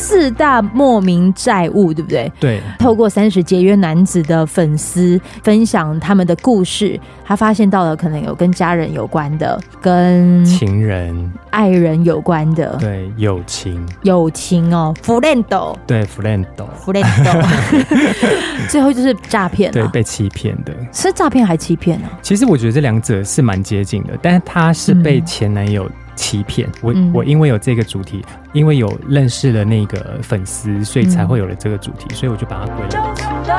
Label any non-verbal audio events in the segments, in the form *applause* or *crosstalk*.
四大莫名债务，对不对？对。透过三十节约男子的粉丝分享他们的故事，他发现到了可能有跟家人有关的，跟情人、爱人有关的，对，友情，友情哦，friendo 对，friend，friend，*laughs* 最后就是诈骗、啊，对，被欺骗的，是诈骗还欺骗呢？其实我觉得这两者是蛮接近的，但是他是被前男友、嗯。欺骗我，我因为有这个主题，因为有认识了那个粉丝，所以才会有了这个主题，所以我就把它归类起来。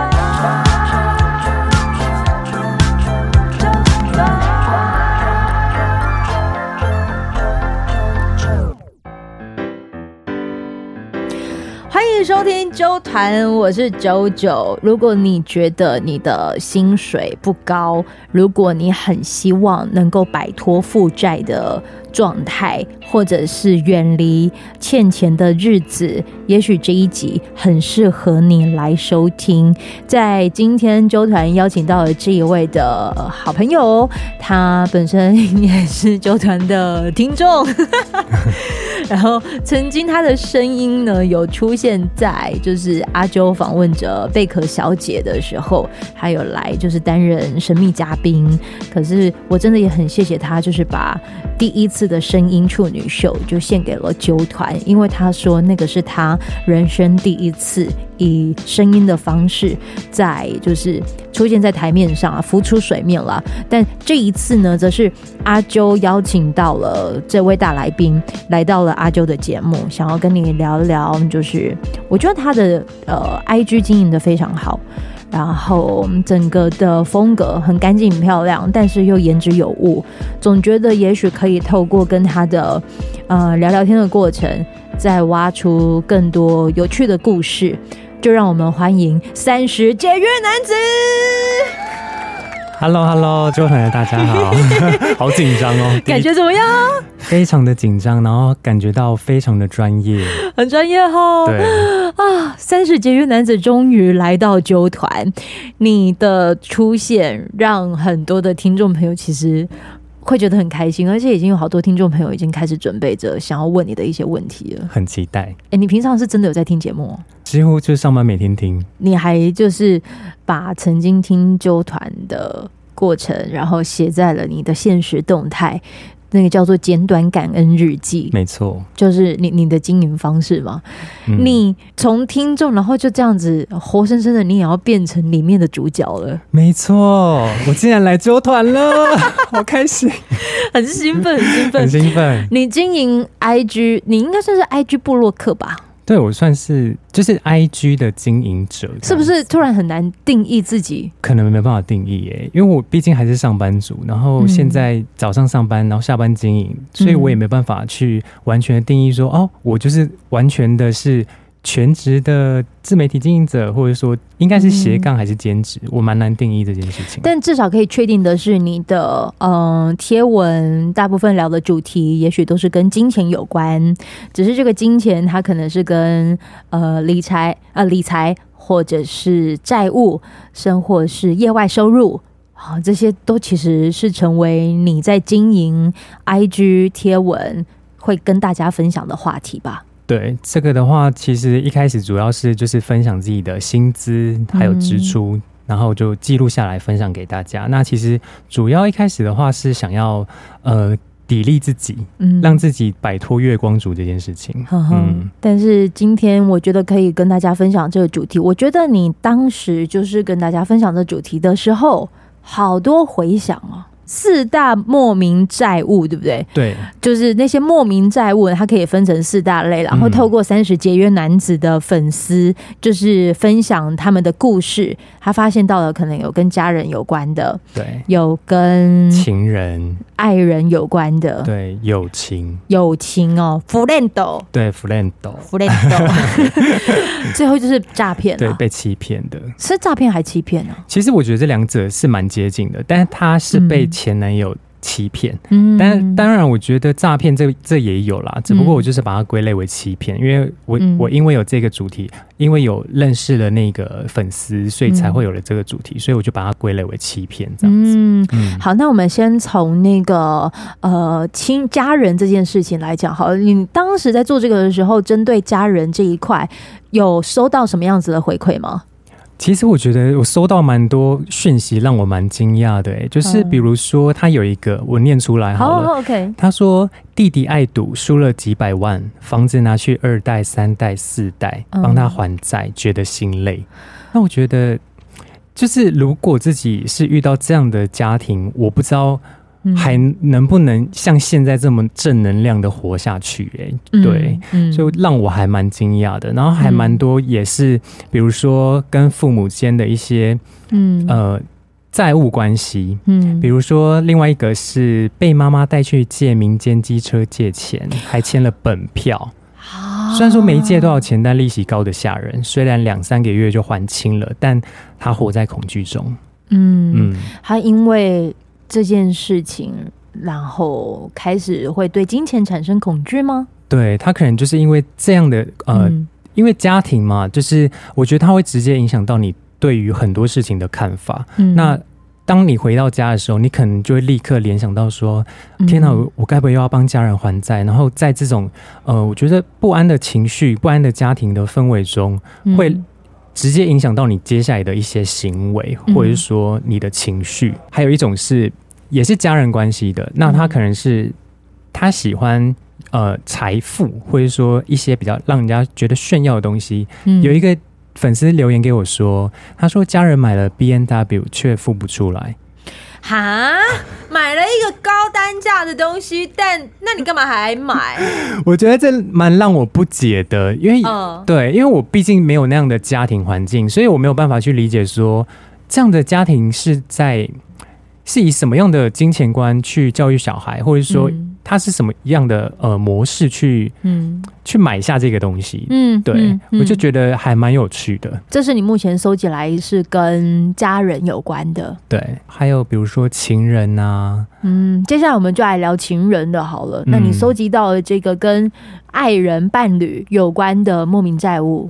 收听周团，我是九九。如果你觉得你的薪水不高，如果你很希望能够摆脱负债的状态，或者是远离欠钱的日子，也许这一集很适合你来收听。在今天周团邀请到了这一位的好朋友，他本身也是周团的听众，然后曾经他的声音呢有出现。在就是阿啾访问着贝壳小姐的时候，还有来就是担任神秘嘉宾。可是我真的也很谢谢他，就是把第一次的声音处女秀就献给了啾团，因为他说那个是他人生第一次以声音的方式在就是出现在台面上啊，浮出水面了。但这一次呢，则是阿啾邀请到了这位大来宾来到了阿啾的节目，想要跟你聊一聊就是。我觉得他的呃，IG 经营的非常好，然后整个的风格很干净、很漂亮，但是又言之有物。总觉得也许可以透过跟他的呃聊聊天的过程，再挖出更多有趣的故事。就让我们欢迎三十节约男子。Hello，Hello，周团的大家好，*laughs* 好紧张哦，感觉怎么样？非常的紧张，然后感觉到非常的专业，很专业哦。对啊，三十节约男子终于来到纠团，你的出现让很多的听众朋友其实会觉得很开心，而且已经有好多听众朋友已经开始准备着想要问你的一些问题了，很期待。哎，你平常是真的有在听节目？几乎就上班每天听。你还就是把曾经听纠团的过程，然后写在了你的现实动态，那个叫做简短感恩日记。没错，就是你你的经营方式嘛。嗯、你从听众，然后就这样子活生生的，你也要变成里面的主角了。没错，我竟然来纠团了，*laughs* 好开心，很兴奋，很兴奋，很兴奋。你经营 IG，你应该算是 IG 部落客吧？对，我算是就是 IG 的经营者，是不是突然很难定义自己？可能没办法定义耶，因为我毕竟还是上班族，然后现在早上上班，然后下班经营，所以我也没办法去完全的定义说，哦，我就是完全的是。全职的自媒体经营者，或者说应该是斜杠还是兼职，嗯、我蛮难定义这件事情。但至少可以确定的是，你的嗯贴文大部分聊的主题，也许都是跟金钱有关。只是这个金钱，它可能是跟呃理财呃理财，或者是债务，甚或是业外收入啊，这些都其实是成为你在经营 IG 贴文会跟大家分享的话题吧。对这个的话，其实一开始主要是就是分享自己的薪资还有支出，嗯、然后就记录下来分享给大家。那其实主要一开始的话是想要呃砥砺自己，嗯，让自己摆脱月光族这件事情。嗯，嗯，但是今天我觉得可以跟大家分享这个主题。我觉得你当时就是跟大家分享这主题的时候，好多回响啊。四大莫名债务，对不对？对，就是那些莫名债务，它可以分成四大类，然后透过三十节约男子的粉丝，就是分享他们的故事，他发现到了可能有跟家人有关的，对，有跟情人、爱人有关的，对，友情，友情哦，friend，对，friend，friend，*laughs* 最后就是诈骗，对，被欺骗的，是诈骗还欺骗呢？其实我觉得这两者是蛮接近的，但是他是被。前男友欺骗。嗯，但当然，我觉得诈骗这这也有啦，只不过我就是把它归类为欺骗，因为我我因为有这个主题，因为有认识了那个粉丝，所以才会有了这个主题，所以我就把它归类为欺骗这样子。嗯，嗯好，那我们先从那个呃亲家人这件事情来讲，好了，你当时在做这个的时候，针对家人这一块，有收到什么样子的回馈吗？其实我觉得我收到蛮多讯息，让我蛮惊讶的。哎，就是比如说他有一个，我念出来好了。好，OK。他说弟弟爱赌，输了几百万，房子拿去二代、三代、四代帮他还债，觉得心累。那我觉得，就是如果自己是遇到这样的家庭，我不知道。还能不能像现在这么正能量的活下去，欸？哎，对，就让我还蛮惊讶的。然后还蛮多也是，比如说跟父母间的一些，嗯呃债务关系，嗯，比如说另外一个是被妈妈带去借民间机车借钱，还签了本票。虽然说没借多少钱，但利息高的吓人。虽然两三个月就还清了，但他活在恐惧中。嗯嗯，他因为。这件事情，然后开始会对金钱产生恐惧吗？对，他可能就是因为这样的呃，嗯、因为家庭嘛，就是我觉得他会直接影响到你对于很多事情的看法。嗯、那当你回到家的时候，你可能就会立刻联想到说：“嗯、天哪，我我该不会又要帮家人还债？”然后在这种呃，我觉得不安的情绪、不安的家庭的氛围中，会直接影响到你接下来的一些行为，嗯、或者是说你的情绪。还有一种是。也是家人关系的，那他可能是他喜欢呃财富，或者说一些比较让人家觉得炫耀的东西。嗯、有一个粉丝留言给我说，他说家人买了 B N W 却付不出来，哈，买了一个高单价的东西，但那你干嘛还买？*laughs* 我觉得这蛮让我不解的，因为、嗯、对，因为我毕竟没有那样的家庭环境，所以我没有办法去理解说这样的家庭是在。是以什么样的金钱观去教育小孩，或者说他是什么样的呃模式去嗯去买下这个东西？嗯，对，嗯嗯、我就觉得还蛮有趣的。这是你目前收集来是跟家人有关的，对，还有比如说情人啊，嗯，接下来我们就来聊情人的好了。那你收集到的这个跟爱人伴侣有关的莫名债务？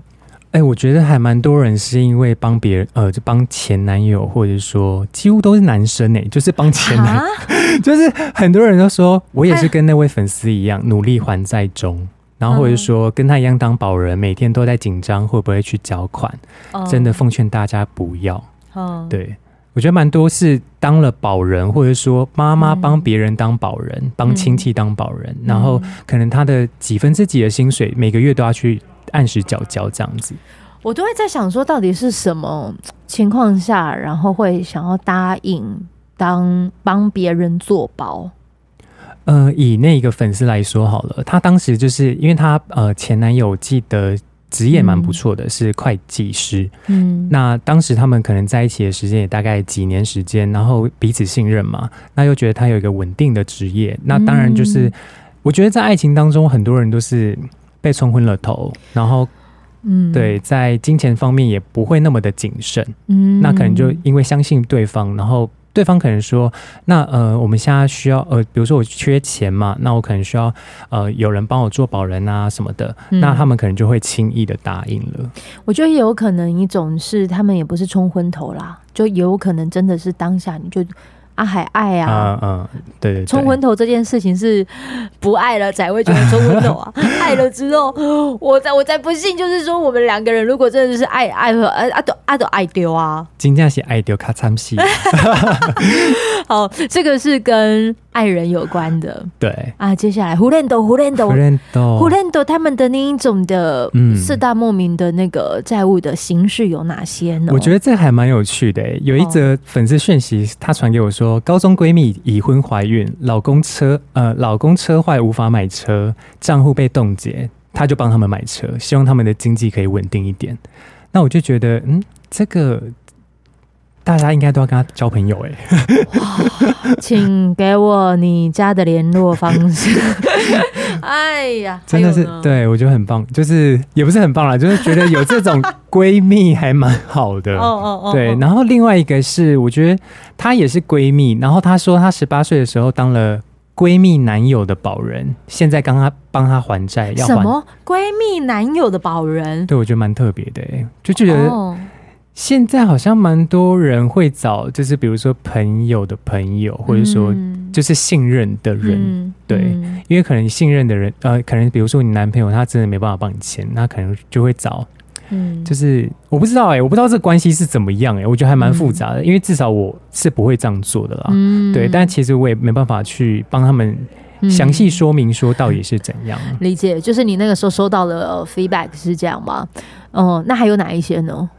哎、欸，我觉得还蛮多人是因为帮别人，呃，就帮前男友，或者说几乎都是男生哎、欸，就是帮前男友，*laughs* 就是很多人都说我也是跟那位粉丝一样努力还债中，然后或者说跟他一样当保人，每天都在紧张会不会去缴款，嗯、真的奉劝大家不要。嗯，对，我觉得蛮多是当了保人，或者说妈妈帮别人当保人，帮亲戚当保人，嗯、然后可能他的几分之几的薪水每个月都要去。按时缴交这样子，我都会在想说，到底是什么 *tsk* 情况下，然后会想要答应当帮别人做保？呃，以那个粉丝来说好了，他当时就是因为他呃前男友记得职业蛮不错的，嗯、是会计师。嗯，那当时他们可能在一起的时间也大概几年时间，然后彼此信任嘛，那又觉得他有一个稳定的职业，那当然就是、嗯、我觉得在爱情当中，很多人都是。被冲昏了头，然后，嗯，对，在金钱方面也不会那么的谨慎，嗯，那可能就因为相信对方，然后对方可能说，那呃，我们现在需要呃，比如说我缺钱嘛，那我可能需要呃，有人帮我做保人啊什么的，嗯，那他们可能就会轻易的答应了。我觉得有可能一种是他们也不是冲昏头啦，就有可能真的是当下你就。啊，还爱啊，嗯嗯，对对，冲昏头这件事情是不爱了才会觉得冲昏头啊，*laughs* 爱了之后，我再我再不信，就是说我们两个人如果真的是爱爱和啊啊都啊都爱丢啊，真正是爱丢卡惨死。*laughs* 好，这个是跟爱人有关的，对。啊，接下来胡连斗胡连斗胡连斗胡连斗他们的那一种的四大莫名的那个债务的形式有哪些呢？我觉得这还蛮有趣的，有一则粉丝讯息，他传给我说。我高中闺蜜已婚怀孕，老公车呃老公车坏无法买车，账户被冻结，她就帮他们买车，希望他们的经济可以稳定一点。那我就觉得，嗯，这个大家应该都要跟他交朋友哎。请给我你家的联络方式。*laughs* 哎呀，真的是对我觉得很棒，就是也不是很棒啦，就是觉得有这种闺蜜还蛮好的。哦哦哦。对，然后另外一个是，我觉得她也是闺蜜。然后她说，她十八岁的时候当了闺蜜男友的保人，现在刚刚帮她还债，要还什么？闺蜜男友的保人？对，我觉得蛮特别的，就觉得。哦现在好像蛮多人会找，就是比如说朋友的朋友，或者说就是信任的人，嗯、对，嗯、因为可能信任的人，呃，可能比如说你男朋友他真的没办法帮你签，那可能就会找，嗯，就是我不知道哎、欸，我不知道这关系是怎么样哎、欸，我觉得还蛮复杂的，嗯、因为至少我是不会这样做的啦，嗯、对，但其实我也没办法去帮他们详细说明说到底是怎样。理解，就是你那个时候收到了 feedback 是这样吗？哦，那还有哪一些呢？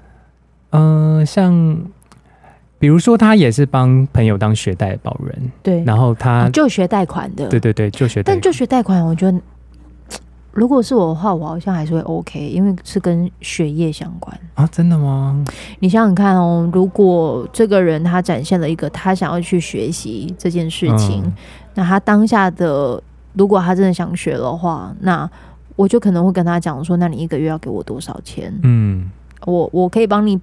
嗯、呃，像比如说，他也是帮朋友当学贷保人，对，然后他就学贷款的，对对对，就学贷款，但就学贷款，我觉得如果是我的话，我好像还是会 OK，因为是跟学业相关啊，真的吗？你想想看哦，如果这个人他展现了一个他想要去学习这件事情，嗯、那他当下的如果他真的想学的话，那我就可能会跟他讲说，那你一个月要给我多少钱？嗯，我我可以帮你。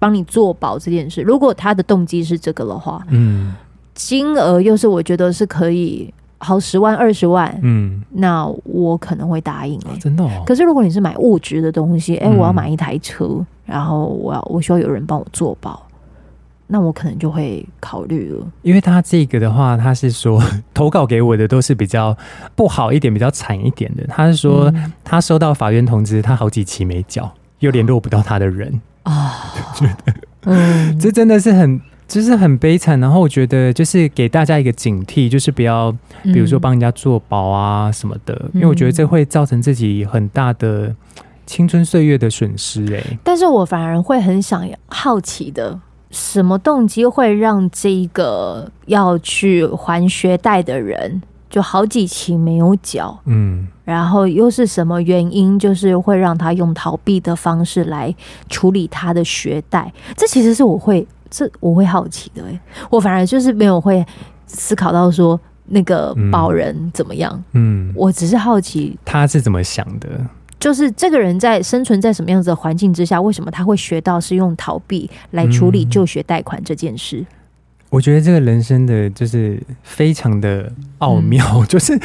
帮你做保这件事，如果他的动机是这个的话，嗯，金额又是我觉得是可以好十万二十万，嗯，那我可能会答应哎、欸，真的、哦。可是如果你是买物质的东西，哎、欸，我要买一台车，嗯、然后我要我需要有人帮我做保，那我可能就会考虑了。因为他这个的话，他是说 *laughs* 投稿给我的都是比较不好一点、比较惨一点的。他是说他收到法院通知，他好几期没缴，又联络不到他的人。啊，觉得，嗯，这真的是很，就是很悲惨。然后我觉得，就是给大家一个警惕，就是不要，比如说帮人家做保啊什么的，嗯、因为我觉得这会造成自己很大的青春岁月的损失、欸。哎，但是我反而会很想好奇的，什么动机会让这个要去还学贷的人？就好几期没有缴，嗯，然后又是什么原因，就是会让他用逃避的方式来处理他的学贷？这其实是我会，这我会好奇的，哎，我反而就是没有会思考到说那个保人怎么样，嗯，嗯，我只是好奇他是怎么想的，就是这个人在生存在什么样子的环境之下，为什么他会学到是用逃避来处理就学贷款这件事？嗯我觉得这个人生的就是非常的奥妙，嗯、*laughs* 就是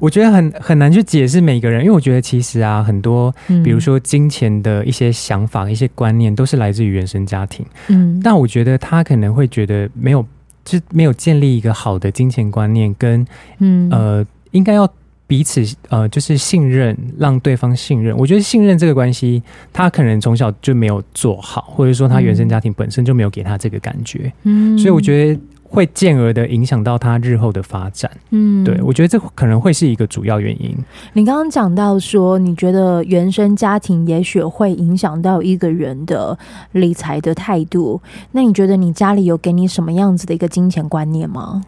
我觉得很很难去解释每个人，因为我觉得其实啊，很多比如说金钱的一些想法、一些观念，都是来自于原生家庭。嗯，但我觉得他可能会觉得没有，就没有建立一个好的金钱观念，跟嗯呃，应该要。彼此呃，就是信任，让对方信任。我觉得信任这个关系，他可能从小就没有做好，或者说他原生家庭本身就没有给他这个感觉。嗯，所以我觉得会进而的影响到他日后的发展。嗯，对，我觉得这可能会是一个主要原因。你刚刚讲到说，你觉得原生家庭也许会影响到一个人的理财的态度。那你觉得你家里有给你什么样子的一个金钱观念吗？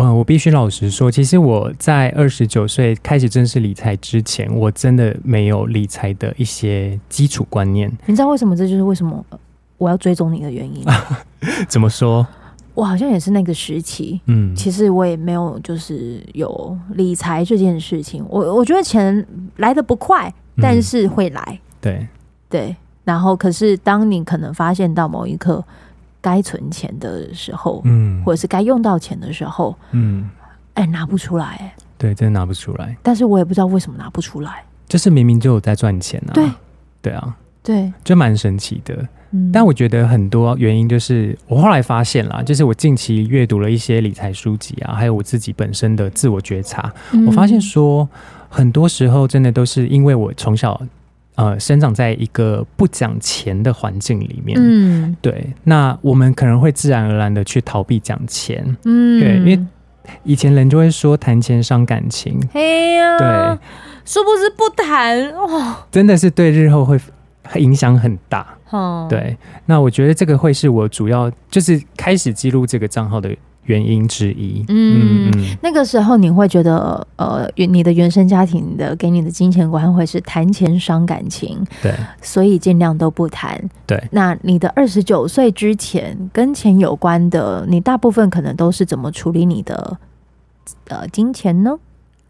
嗯，我必须老实说，其实我在二十九岁开始正式理财之前，我真的没有理财的一些基础观念。你知道为什么？这就是为什么我要追踪你的原因。*laughs* 怎么说？我好像也是那个时期，嗯，其实我也没有就是有理财这件事情。我我觉得钱来的不快，但是会来。嗯，对对，然后可是当你可能发现到某一刻。该存钱的时候，嗯，或者是该用到钱的时候，嗯，哎、欸，拿不出来，哎，对，真的拿不出来。但是我也不知道为什么拿不出来，就是明明就有在赚钱啊，对，对啊，对，就蛮神奇的。嗯，但我觉得很多原因就是我后来发现啦，就是我近期阅读了一些理财书籍啊，还有我自己本身的自我觉察，嗯、我发现说很多时候真的都是因为我从小。呃，生长在一个不讲钱的环境里面，嗯，对，那我们可能会自然而然的去逃避讲钱，嗯，对，因为以前人就会说谈钱伤感情，嘿呀，对，殊不知不谈哦，真的是对日后会影响很大，哦，对，那我觉得这个会是我主要就是开始记录这个账号的。原因之一，嗯，嗯，那个时候你会觉得，呃，你的原生家庭的给你的金钱观会是谈钱伤感情，对，所以尽量都不谈。对，那你的二十九岁之前跟钱有关的，你大部分可能都是怎么处理你的呃金钱呢？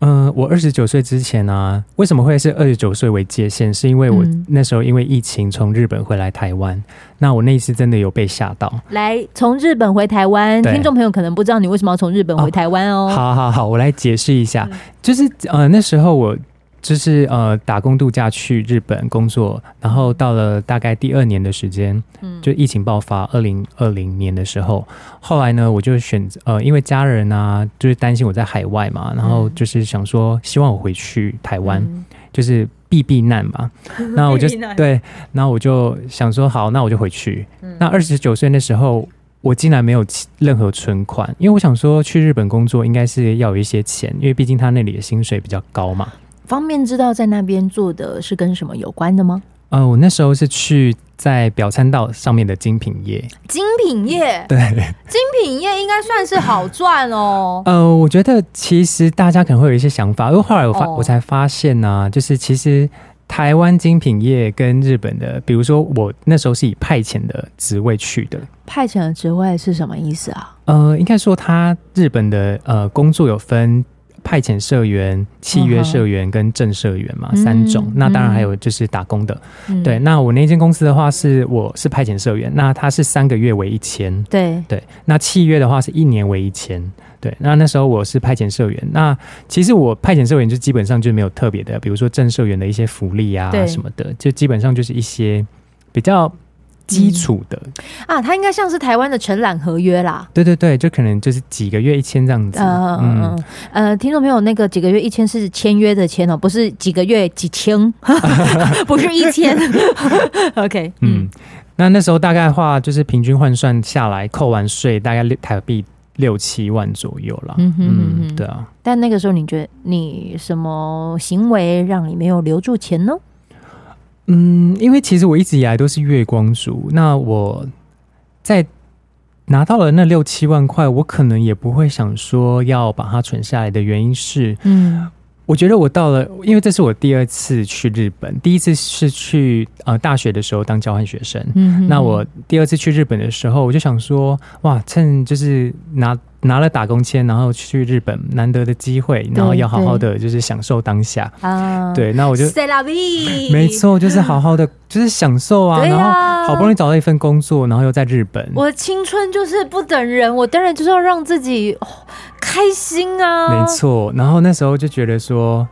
嗯、呃，我二十九岁之前呢、啊，为什么会是二十九岁为界限？是因为我那时候因为疫情从日本回来台湾，嗯、那我那一次真的有被吓到。来，从日本回台湾，听众朋友可能不知道你为什么要从日本回台湾哦。好好好，我来解释一下，嗯、就是呃那时候我。就是呃打工度假去日本工作，然后到了大概第二年的时间，嗯，就疫情爆发，二零二零年的时候，后来呢，我就选择呃，因为家人啊，就是担心我在海外嘛，然后就是想说希望我回去台湾，嗯、就是避避难嘛。*laughs* 那我就对，那我就想说好，那我就回去。嗯、那二十九岁那时候，我竟然没有任何存款，因为我想说去日本工作应该是要有一些钱，因为毕竟他那里的薪水比较高嘛。方便知道在那边做的是跟什么有关的吗？呃，我那时候是去在表参道上面的精品业。精品业，对，精品业应该算是好赚哦。*laughs* 呃，我觉得其实大家可能会有一些想法，因为后来我发、哦、我才发现呢、啊，就是其实台湾精品业跟日本的，比如说我那时候是以派遣的职位去的。派遣的职位是什么意思啊？呃，应该说他日本的呃工作有分。派遣社员、契约社员跟正社员嘛，嗯、三种。那当然还有就是打工的。嗯、对，那我那间公司的话是，我是派遣社员，那他是三个月为一千。对对，那契约的话是一年为一千。对，那那时候我是派遣社员。那其实我派遣社员就基本上就没有特别的，比如说正社员的一些福利啊什么的，就基本上就是一些比较。基础的、嗯、啊，它应该像是台湾的承揽合约啦。对对对，就可能就是几个月一千这样子。嗯嗯呃，听众朋友，那个几个月一千是签约的签哦，不是几个月几千，*laughs* 不是一千。*laughs* OK，嗯，嗯，那那时候大概的话就是平均换算下来，扣完税大概六台币六七万左右了。嗯哼嗯哼，对啊。但那个时候你觉得你什么行为让你没有留住钱呢？嗯，因为其实我一直以来都是月光族，那我在拿到了那六七万块，我可能也不会想说要把它存下来的原因是，嗯。我觉得我到了，因为这是我第二次去日本，第一次是去呃大学的时候当交换学生。嗯，那我第二次去日本的时候，我就想说，哇，趁就是拿拿了打工签，然后去日本难得的机会，然后要好好的就是享受当下啊。对，那我就没错，就是好好的 *laughs* 就是享受啊。然后好不容易找到一份工作，然后又在日本。我的青春就是不等人，我当然就是要让自己。开心啊，没错。然后那时候就觉得说，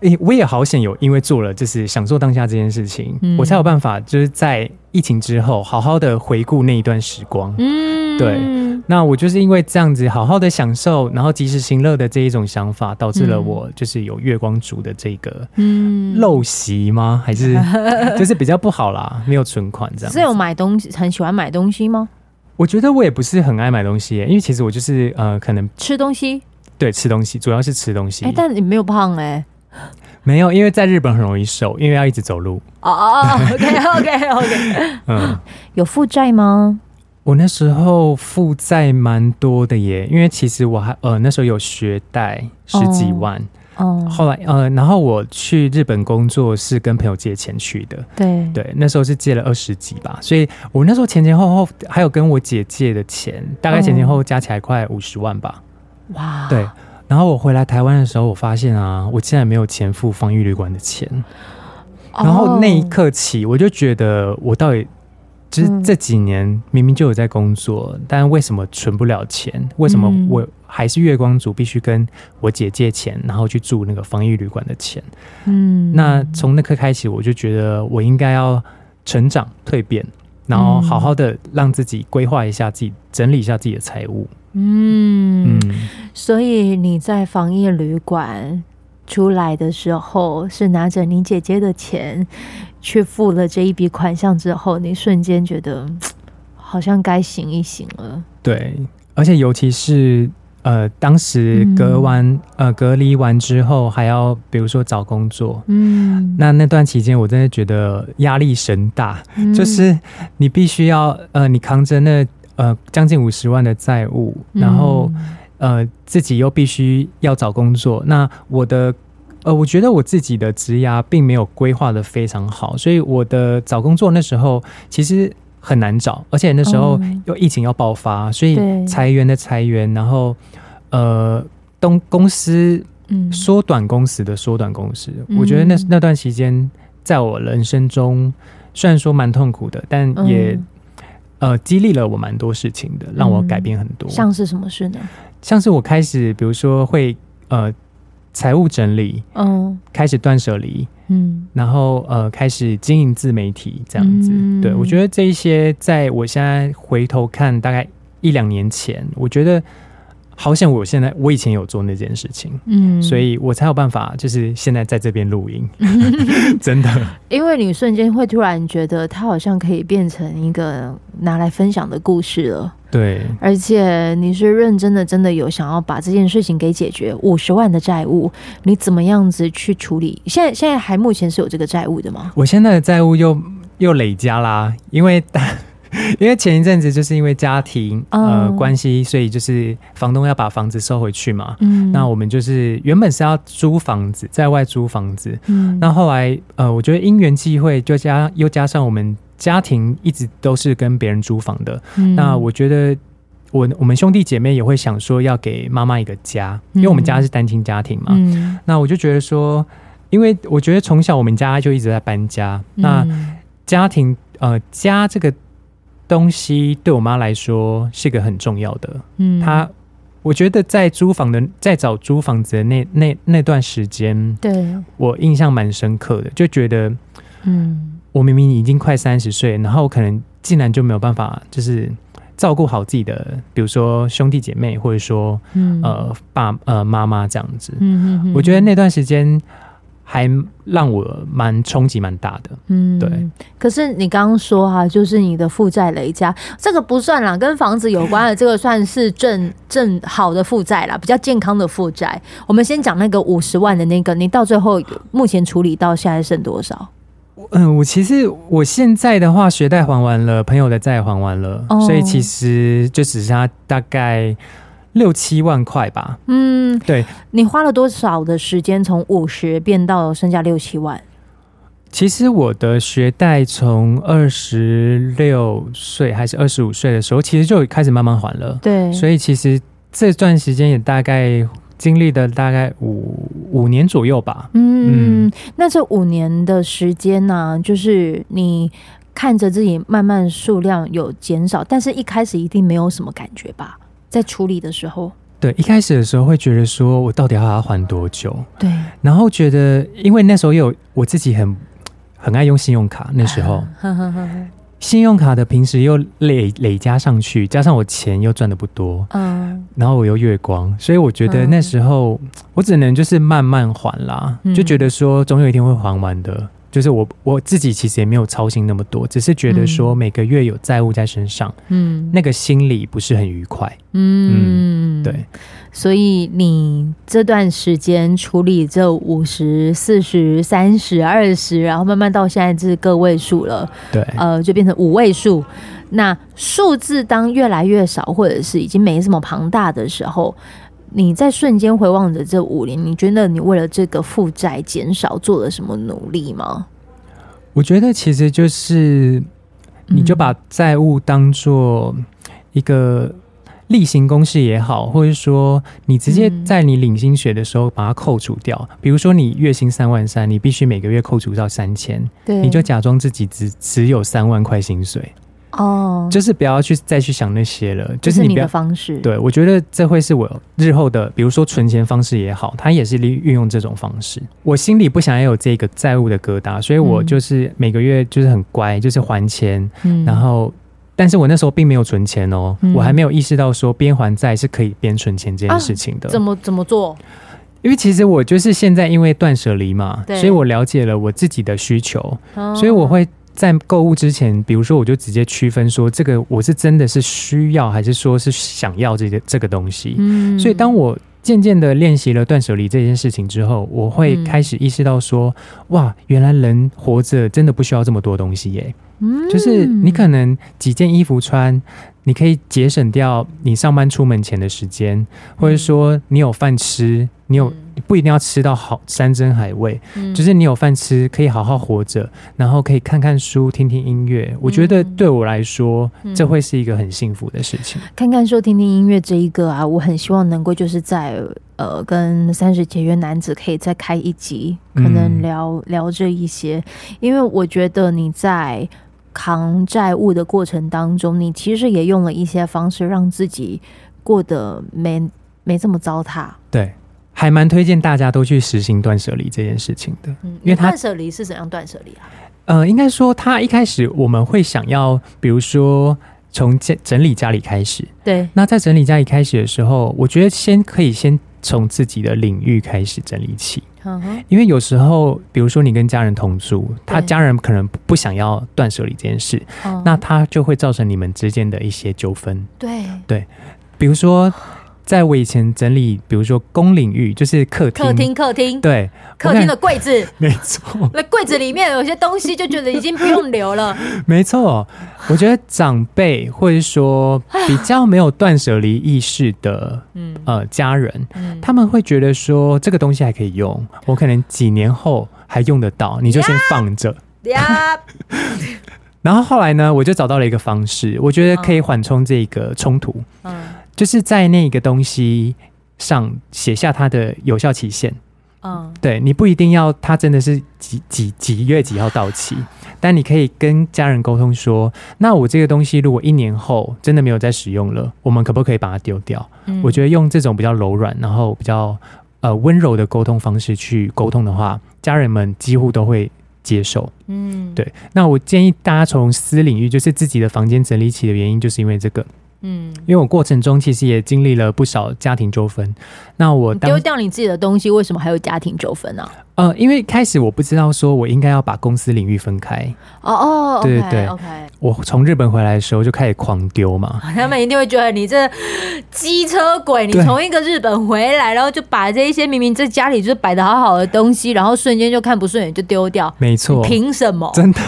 诶，我也好险有，因为做了就是享受当下这件事情，嗯、我才有办法就是在疫情之后好好的回顾那一段时光。嗯，对。那我就是因为这样子好好的享受，然后及时行乐的这一种想法，导致了我就是有月光族的这个嗯陋习吗？还是 *laughs* 就是比较不好啦，没有存款这样。是有买东西，很喜欢买东西吗？我觉得我也不是很爱买东西，因为其实我就是呃，可能吃东西，对，吃东西，主要是吃东西。哎、欸，但你没有胖哎、欸，*laughs* 没有，因为在日本很容易瘦，因为要一直走路。哦哦哦，OK OK OK，*laughs* 嗯，有负债吗？我那时候负债蛮多的耶，因为其实我还呃那时候有学贷十几万。哦哦，后来呃，然后我去日本工作是跟朋友借钱去的，对。对，那时候是借了二十几吧，所以我那时候前前后后还有跟我姐借的钱，大概前前后后加起来快五十万吧。哇，对，然后我回来台湾的时候，我发现啊，我竟然没有钱付防疫旅馆的钱，然后那一刻起，我就觉得我到底。其实这几年明明就有在工作，嗯、但为什么存不了钱？为什么我还是月光族，必须跟我姐借钱，然后去住那个防疫旅馆的钱？嗯，那从那刻开始，我就觉得我应该要成长蜕变，然后好好的让自己规划一下自己，整理一下自己的财务。嗯嗯，所以你在防疫旅馆出来的时候，是拿着你姐姐的钱。去付了这一笔款项之后，你瞬间觉得好像该醒一醒了。对，而且尤其是呃，当时隔完、嗯、呃隔离完之后，还要比如说找工作，嗯，那那段期间我真的觉得压力神大，嗯、就是你必须要呃，你扛着那呃将近五十万的债务，然后、嗯、呃自己又必须要找工作，那我的。呃，我觉得我自己的职涯并没有规划的非常好，所以我的找工作那时候其实很难找，而且那时候又疫情要爆发，所以裁员的裁员，然后呃，东公司嗯，缩短工时的缩短工时，嗯、我觉得那那段时间在我人生中虽然说蛮痛苦的，但也、嗯、呃激励了我蛮多事情的，让我改变很多。像是什么事呢？像是我开始，比如说会呃财务整理，嗯，开始断舍离，嗯，然后呃开始经营自媒体这样子。嗯、对，我觉得这一些，在我现在回头看，大概一两年前，我觉得。好像我现在我以前有做那件事情，嗯，所以我才有办法，就是现在在这边录音，*laughs* 真的。因为你瞬间会突然觉得，它好像可以变成一个拿来分享的故事了，对。而且你是认真的，真的有想要把这件事情给解决。五十万的债务，你怎么样子去处理？现在现在还目前是有这个债务的吗？我现在的债务又又累加啦，因为。*laughs* 因为前一阵子就是因为家庭呃关系，所以就是房东要把房子收回去嘛。嗯，那我们就是原本是要租房子，在外租房子。嗯，那后来呃，我觉得因缘际会，就加又加上我们家庭一直都是跟别人租房的。嗯，那我觉得我我们兄弟姐妹也会想说要给妈妈一个家，因为我们家是单亲家庭嘛。嗯，那我就觉得说，因为我觉得从小我们家就一直在搬家，那家庭呃家这个。东西对我妈来说是个很重要的，嗯，她我觉得在租房的在找租房子的那那那段时间，对。我印象蛮深刻的，就觉得，嗯，我明明已经快三十岁，然后可能竟然就没有办法，就是照顾好自己的，比如说兄弟姐妹，或者说，嗯，呃，爸呃妈妈这样子，嗯嗯，我觉得那段时间。还让我蛮冲击蛮大的，嗯，对。可是你刚刚说哈、啊，就是你的负债累加，这个不算啦，跟房子有关的，这个算是正 *laughs* 正好的负债啦，比较健康的负债。我们先讲那个五十万的那个，你到最后目前处理到现在剩多少？嗯，我其实我现在的话，学贷还完了，朋友的债还完了，哦、所以其实就只剩下大概。六七万块吧，嗯，对。你花了多少的时间从五十变到剩下六七万？其实我的学贷从二十六岁还是二十五岁的时候，其实就开始慢慢还了。对，所以其实这段时间也大概经历了大概五五年左右吧。嗯，嗯，那这五年的时间呢、啊，就是你看着自己慢慢数量有减少，但是一开始一定没有什么感觉吧？在处理的时候，对，一开始的时候会觉得说，我到底要还要还多久？对，然后觉得，因为那时候有我自己很很爱用信用卡，那时候，信用卡的平时又累累加上去，加上我钱又赚的不多，嗯，然后我又月光，所以我觉得那时候我只能就是慢慢还啦，就觉得说总有一天会还完的。就是我我自己其实也没有操心那么多，只是觉得说每个月有债务在身上，嗯，那个心里不是很愉快，嗯，嗯，对。所以你这段时间处理这五十、四十、三十、二十，然后慢慢到现在是个位数了，对，呃，就变成五位数。那数字当越来越少，或者是已经没什么庞大的时候。你在瞬间回望着这五年，你觉得你为了这个负债减少做了什么努力吗？我觉得其实就是，你就把债务当做一个例行公事也好，或者说你直接在你领薪水的时候把它扣除掉。比如说你月薪三万三，你必须每个月扣除到三千，对，你就假装自己只只有三万块薪水。哦，oh, 就是不要去再去想那些了，就是你，不要，你的方式。对，我觉得这会是我日后的，比如说存钱方式也好，它也是利运用这种方式。我心里不想要有这个债务的疙瘩，所以我就是每个月就是很乖，就是还钱。嗯，然后，但是我那时候并没有存钱哦，嗯、我还没有意识到说边还债是可以边存钱这件事情的。啊、怎么怎么做？因为其实我就是现在因为断舍离嘛，所以我了解了我自己的需求，哦、所以我会。在购物之前，比如说，我就直接区分说，这个我是真的是需要，还是说是想要这个这个东西。嗯，所以当我渐渐的练习了断舍离这件事情之后，我会开始意识到说，哇，原来人活着真的不需要这么多东西耶。嗯，就是你可能几件衣服穿，你可以节省掉你上班出门前的时间，或者说你有饭吃。你有你不一定要吃到好山珍海味，嗯、就是你有饭吃，可以好好活着，然后可以看看书、听听音乐。我觉得对我来说，嗯、这会是一个很幸福的事情。看看书、听听音乐这一个啊，我很希望能够就是在呃，跟三十节约男子可以再开一集，可能聊、嗯、聊这一些，因为我觉得你在扛债务的过程当中，你其实也用了一些方式让自己过得没没这么糟蹋。对。还蛮推荐大家都去实行断舍离这件事情的，嗯，因为断舍离是怎样断舍离啊？呃，应该说他一开始我们会想要，比如说从家整理家里开始，对。那在整理家里开始的时候，我觉得先可以先从自己的领域开始整理起，嗯哼。因为有时候，比如说你跟家人同住，他家人可能不想要断舍离这件事，那他就会造成你们之间的一些纠纷。对对，比如说。在我以前整理，比如说公领域，就是客厅、客厅、客厅，对，客厅的柜子，*laughs* 没错。那柜子里面有些东西，就觉得已经不用留了。*laughs* 没错，我觉得长辈或者说比较没有断舍离意识的，嗯呃家人，嗯，他们会觉得说这个东西还可以用，我可能几年后还用得到，你就先放着。呀。*laughs* 然后后来呢，我就找到了一个方式，我觉得可以缓冲这个冲突。嗯。就是在那个东西上写下它的有效期限，嗯，对，你不一定要它真的是几几几月几号到期，但你可以跟家人沟通说，那我这个东西如果一年后真的没有再使用了，我们可不可以把它丢掉？嗯，我觉得用这种比较柔软，然后比较呃温柔的沟通方式去沟通的话，家人们几乎都会接受。嗯，对。那我建议大家从私领域，就是自己的房间整理起的原因，就是因为这个。嗯，因为我过程中其实也经历了不少家庭纠纷。那我丢掉你自己的东西，为什么还有家庭纠纷呢？呃，因为开始我不知道说我应该要把公司领域分开。哦哦，对对对，OK。我从日本回来的时候就开始狂丢嘛。他们一定会觉得你这机车鬼，你从一个日本回来，然后就把这一些明明在家里就是摆的好好的东西，然后瞬间就看不顺眼就丢掉。没错，凭什么？真的？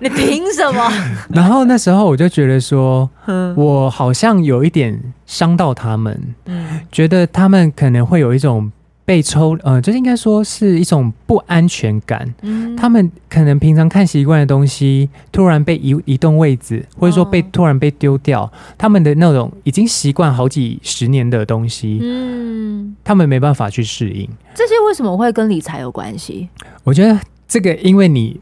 你凭什么？然后那时候我就觉得说，*laughs* 我好像有一点伤到他们，嗯，觉得他们可能会有一种。被抽，呃，就是应该说是一种不安全感。嗯，他们可能平常看习惯的东西，突然被移移动位置，或者说被突然被丢掉，哦，他们的那种已经习惯好几十年的东西，嗯，他们没办法去适应。这些为什么会跟理财有关系？我觉得这个，因为你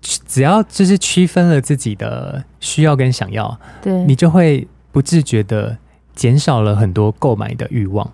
只要就是区分了自己的需要跟想要，对，你就会不自觉的减少了很多购买的欲望。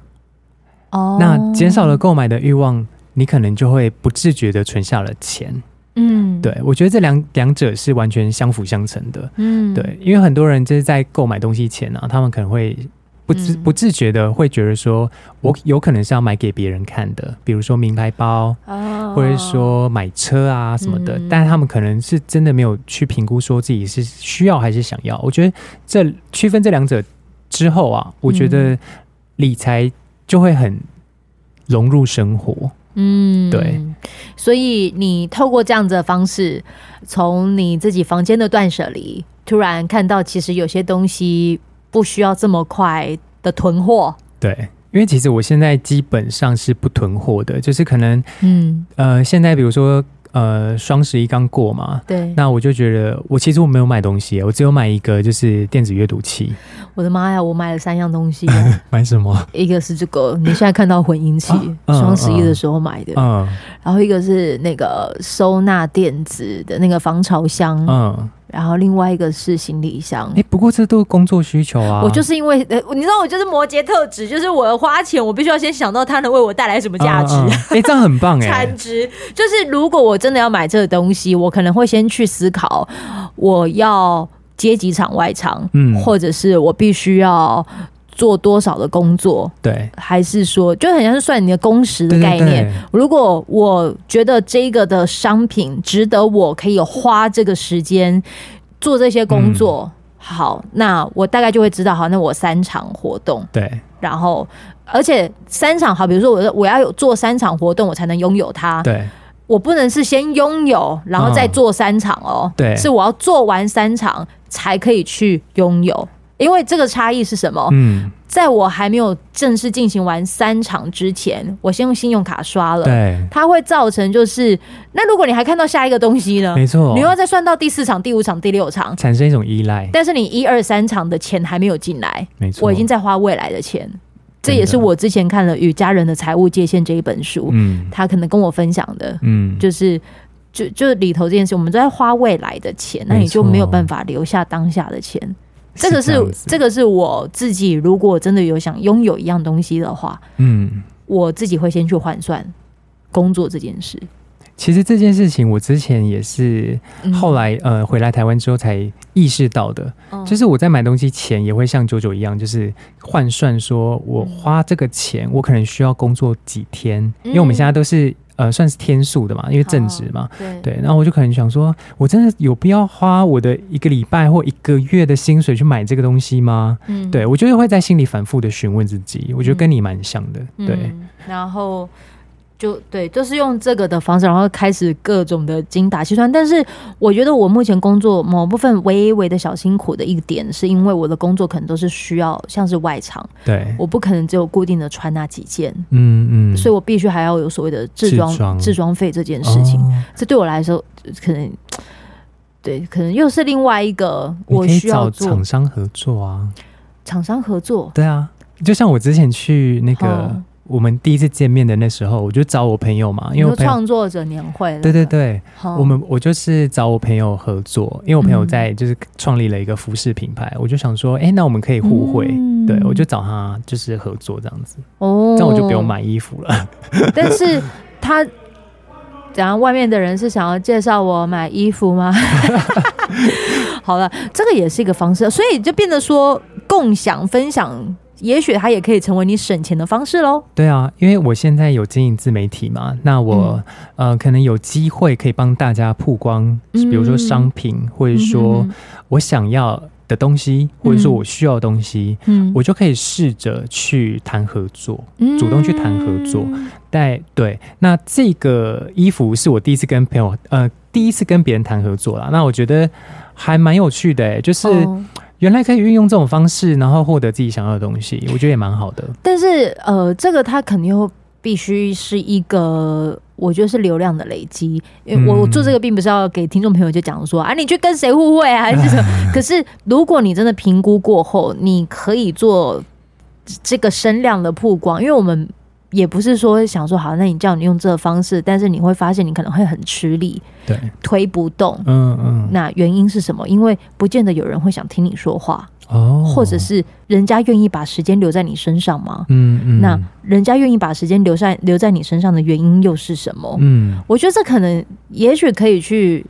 哦，那减少了购买的欲望，你可能就会不自觉的存下了钱。嗯，对，我觉得这两两者是完全相辅相成的。嗯，对，因为很多人就是在购买东西前呢、啊，他们可能会不自不自觉的会觉得说，我有可能是要买给别人看的，比如说名牌包，哦、或者说买车啊什么的。嗯、但是他们可能是真的没有去评估说自己是需要还是想要。我觉得这区分这两者之后啊，我觉得理财。就会很融入生活，嗯，对，所以你透过这样子的方式，从你自己房间的断舍离，突然看到其实有些东西不需要这么快的囤货，对，因为其实我现在基本上是不囤货的，就是可能，嗯，呃，现在比如说。呃，双十一刚过嘛，对，那我就觉得我其实我没有买东西，我只有买一个就是电子阅读器。我的妈呀，我买了三样东西，*laughs* 买什么？一个是这个你现在看到混音器，双十一的时候买的，嗯，然后一个是那个收纳电子的那个防潮箱，嗯。然后另外一个是行李箱，哎，不过这都是工作需求啊。我就是因为，呃，你知道我就是摩羯特质，就是我花钱，我必须要先想到它能为我带来什么价值。哎，这样很棒哎。*laughs* 产值就是，如果我真的要买这个东西，我可能会先去思考，我要接几场外场，嗯，或者是我必须要。做多少的工作？对，还是说就很像是算你的工时的概念？对对对。如果我觉得这个的商品值得我可以花这个时间做这些工作，嗯、好，那我大概就会知道，好，那我三场活动，对，然后而且三场好，比如说我我要有做三场活动，我才能拥有它。对，我不能是先拥有，然后再做三场哦。对，是我要做完三场才可以去拥有。因为这个差异是什么？嗯，在我还没有正式进行完三场之前，我先用信用卡刷了，对，它会造成就是，那如果你还看到下一个东西呢？没错，你又要再算到第四场、第五场、第六场，产生一种依赖。但是你一二三场的钱还没有进来，没错，我已经在花未来的钱。这也是我之前看了《与家人的财务界限》这一本书，嗯，他可能跟我分享的，嗯，就是就就里头这件事，我们都在花未来的钱，那你就没有办法留下当下的钱。这个是，是这，个是我自己，如果真的有想拥有一样东西的话，嗯，我自己会先去换算工作这件事。其实这件事情，我之前也是后来呃回来台湾之后才意识到的，嗯，就是我在买东西前也会像九九一样，就是换算说我花这个钱，我可能需要工作几天，因为我们现在都是。呃，算是天数的嘛，因为正值嘛，对对。然后我就可能想说，我真的有必要花我的一个礼拜或一个月的薪水去买这个东西吗？嗯，对，我就会在心里反复的询问自己。我觉得跟你蛮像的，对。嗯，然后。就对，就是用这个的方式，然后开始各种的精打细算。但是我觉得我目前工作某部分微微的小辛苦的一个点，是因为我的工作可能都是需要像是外场，对，我不可能只有固定的穿那几件，嗯嗯，所以我必须还要有所谓的制装制装。费这件事情。哦，这对我来说可能对，可能又是另外一个我需要做厂商合作啊，厂商合作，对啊，就像我之前去那个。哦我们第一次见面的那时候，我就找我朋友嘛，因为创作者年会，对对对，我们我就是找我朋友合作，因为我朋友在就是创立了一个服饰品牌，我就想说，哎，那我们可以互惠，对，我就找他就是合作这样子，哦，这样我就不用买衣服了。*laughs* 但是他，然后外面的人是想要介绍我买衣服吗？*laughs* *laughs* 好了，这个也是一个方式，所以就变得说共享分享。也许它也可以成为你省钱的方式喽。对啊，因为我现在有经营自媒体嘛，那我、嗯、呃可能有机会可以帮大家曝光，嗯、比如说商品，或者说我想要的东西，嗯、或者说我需要的东西，嗯，我就可以试着去谈合作，嗯、主动去谈合作。但对，那这个衣服是我第一次跟朋友，呃，第一次跟别人谈合作啦。那我觉得还蛮有趣的、欸，就是。哦原来可以运用这种方式，然后获得自己想要的东西，我觉得也蛮好的。但是，呃，这个它肯定又必须是一个，我觉得是流量的累积。因为我做这个并不是要给听众朋友就讲说、嗯、啊，你去跟谁互惠啊，还是什么？*laughs* 可是，如果你真的评估过后，你可以做这个声量的曝光，因为我们。也不是说想说好，那你叫你用这个方式，但是你会发现你可能会很吃力，对，推不动，嗯嗯。那原因是什么？因为不见得有人会想听你说话，哦，或者是人家愿意把时间留在你身上吗？嗯嗯。那人家愿意把时间留在留在你身上的原因又是什么？嗯，我觉得这可能也许可以去。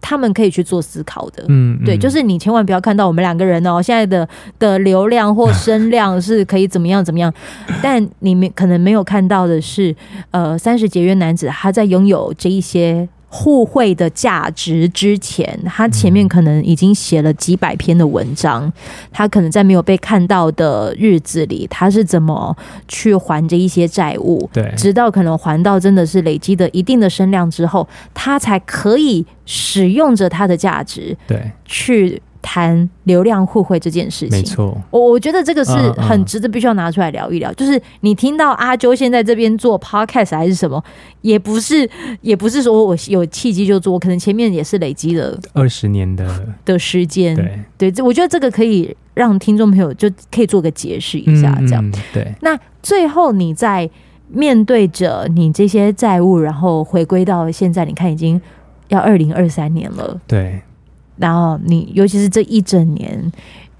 他们可以去做思考的，嗯，对，就是你千万不要看到我们两个人哦，现在的的流量或声量是可以怎么样怎么样，*laughs* 但你们可能没有看到的是，呃，三十节约男子他在拥有这一些。互惠的价值之前，他前面可能已经写了几百篇的文章，他可能在没有被看到的日子里，他是怎么去还这一些债务？对，直到可能还到真的是累积的一定的声量之后，他才可以使用着他的价值，对，去。谈流量互惠这件事情，没错，我我觉得这个是很值得必须要拿出来聊一聊。就是你听到阿啾现在这边做 podcast 还是什么，也不是也不是说我有契机就做，可能前面也是累积了二十年的的时间。对对，我觉得这个可以让听众朋友就可以做个解释一下，这样对。那最后你在面对着你这些债务，然后回归到现在，你看已经要二零二三年了，对。然后你，尤其是这一整年，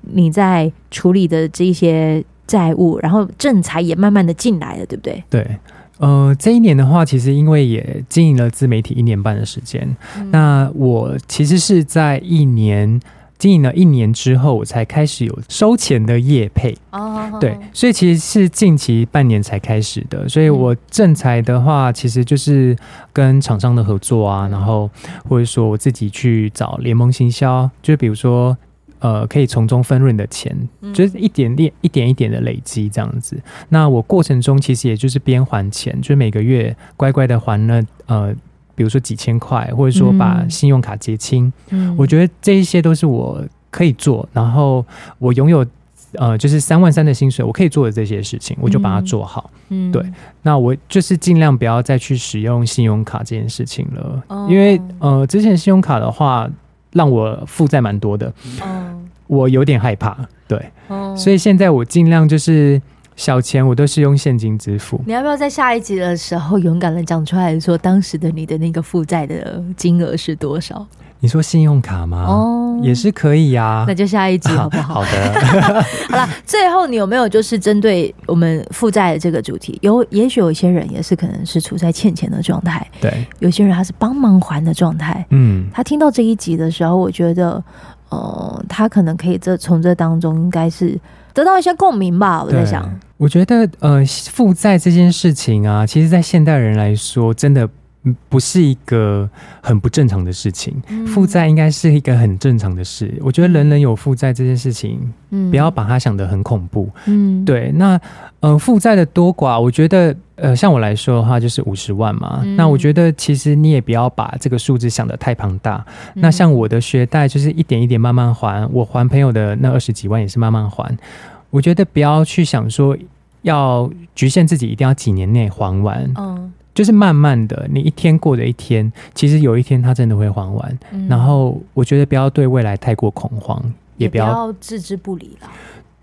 你在处理的这些债务，然后正财也慢慢的进来了，对不对？对，呃，这一年的话，其实因为也经营了自媒体一年半的时间，嗯、那我其实是在一年。经营了一年之后，我才开始有收钱的业配哦，对，所以其实是近期半年才开始的。所以我正财的话，其实就是跟厂商的合作啊，然后或者说我自己去找联盟行销，就比如说呃，可以从中分润的钱，就是一点点、一点一点的累积这样子。那我过程中其实也就是边还钱，就是每个月乖乖的还了呃。比如说几千块，或者说把信用卡结清，嗯，我觉得这一些都是我可以做，然后我拥有呃，就是三万三的薪水，我可以做的这些事情，我就把它做好。嗯，对。那我就是尽量不要再去使用信用卡这件事情了，哦、因为呃，之前信用卡的话让我负债蛮多的，哦、我有点害怕。对，哦、所以现在我尽量就是。小钱我都是用现金支付。你要不要在下一集的时候勇敢的讲出来说，当时的你的那个负债的金额是多少？你说信用卡吗？哦，也是可以呀、啊。那就下一集好不好？*laughs* 好的。*laughs* 好了，最后你有没有就是针对我们负债的这个主题？有，也许有一些人也是可能是处在欠钱的状态。对，有些人他是帮忙还的状态。嗯，他听到这一集的时候，我觉得，呃，他可能可以这从这当中应该是得到一些共鸣吧。我在想。我觉得，呃，负债这件事情啊，其实，在现代人来说，真的不是一个很不正常的事情。嗯、负债应该是一个很正常的事。我觉得人人有负债这件事情，嗯，不要把它想得很恐怖。嗯，对。那，呃，负债的多寡，我觉得，呃，像我来说的话，就是五十万嘛。嗯、那我觉得，其实你也不要把这个数字想得太庞大。嗯、那像我的学贷，就是一点一点慢慢还。我还朋友的那二十几万，也是慢慢还。我觉得不要去想说要局限自己一定要几年内还完，嗯，就是慢慢的，你一天过着一天，其实有一天他真的会还完。嗯、然后我觉得不要对未来太过恐慌，也不要，置之不理了。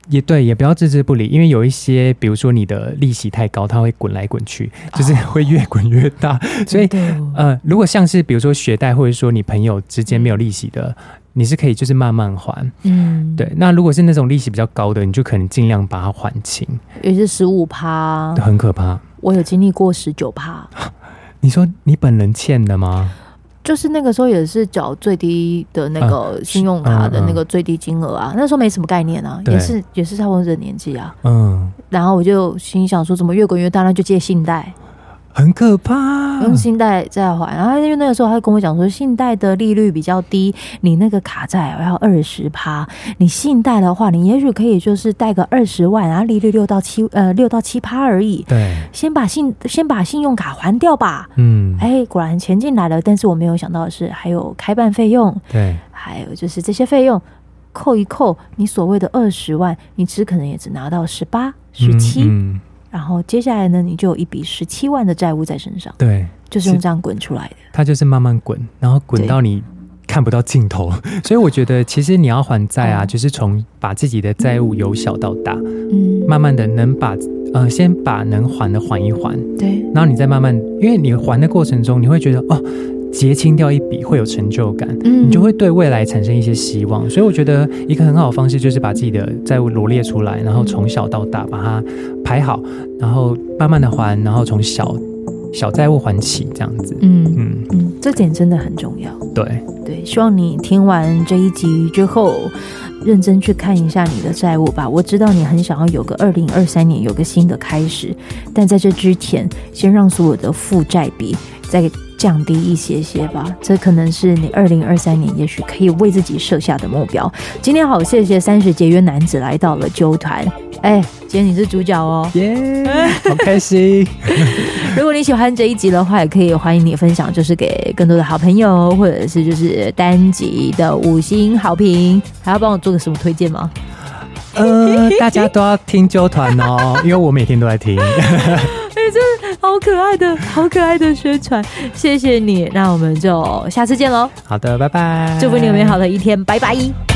也对，也不要置之不理，因为有一些，比如说你的利息太高，它会滚来滚去，就是会越滚越大。哦、所以，呃，如果像是比如说学贷，或者说你朋友之间没有利息的。你是可以就是慢慢还，嗯，对。那如果是那种利息比较高的，你就可能尽量把它还清。也是十五趴，很可怕。我有经历过十九趴。*laughs* 你说你本人欠的吗？就是那个时候也是缴最低的那个信用卡的那个最低金额啊，嗯嗯、那时候没什么概念啊，也是也是差不多这个年纪啊，嗯。然后我就心想说，怎么越滚越大，那就借信贷。很可怕，用信贷再还，然后因为那个时候他就跟我讲说，信贷的利率比较低，你那个卡债要二十趴，你信贷的话，你也许可以就是贷个二十万，然后利率六到七呃六到七趴而已。对，先把信先把信用卡还掉吧。嗯，哎，果然钱进来了，但是我没有想到的是还有开办费用，对，还有就是这些费用扣一扣，你所谓的二十万，你只可能也只拿到十八、十七。嗯然后接下来呢，你就有一笔十七万的债务在身上。对，就是用这样滚出来的。它就是慢慢滚，然后滚到你看不到尽头。*laughs* 所以我觉得，其实你要还债啊，嗯、就是从把自己的债务由小到大，嗯，慢慢的能把呃，先把能还的还一还。对，然后你再慢慢，因为你还的过程中，你会觉得哦。结清掉一笔会有成就感，嗯，你就会对未来产生一些希望。所以我觉得一个很好的方式就是把自己的债务罗列出来，然后从小到大把它排好，然后慢慢的还，然后从小小债务还起，这样子。嗯嗯嗯，这点真的很重要。对对，希望你听完这一集之后，认真去看一下你的债务吧。我知道你很想要有个二零二三年有个新的开始，但在这之前，先让所有的负债比再。降低一些些吧，这可能是你二零二三年也许可以为自己设下的目标。今天好，谢谢三十节约男子来到了纠团。哎，今天你是主角哦，耶，Yeah, 好开心。*laughs* 如果你喜欢这一集的话，也可以欢迎你分享，就是给更多的好朋友，或者是就是单集的五星好评。还要帮我做个什么推荐吗？呃，大家都要听啾团哦，因为我每天都在听。好可爱的，好可爱的宣传，谢谢你，那我们就下次见喽。好的，拜拜，祝福你有美好的一天，拜拜。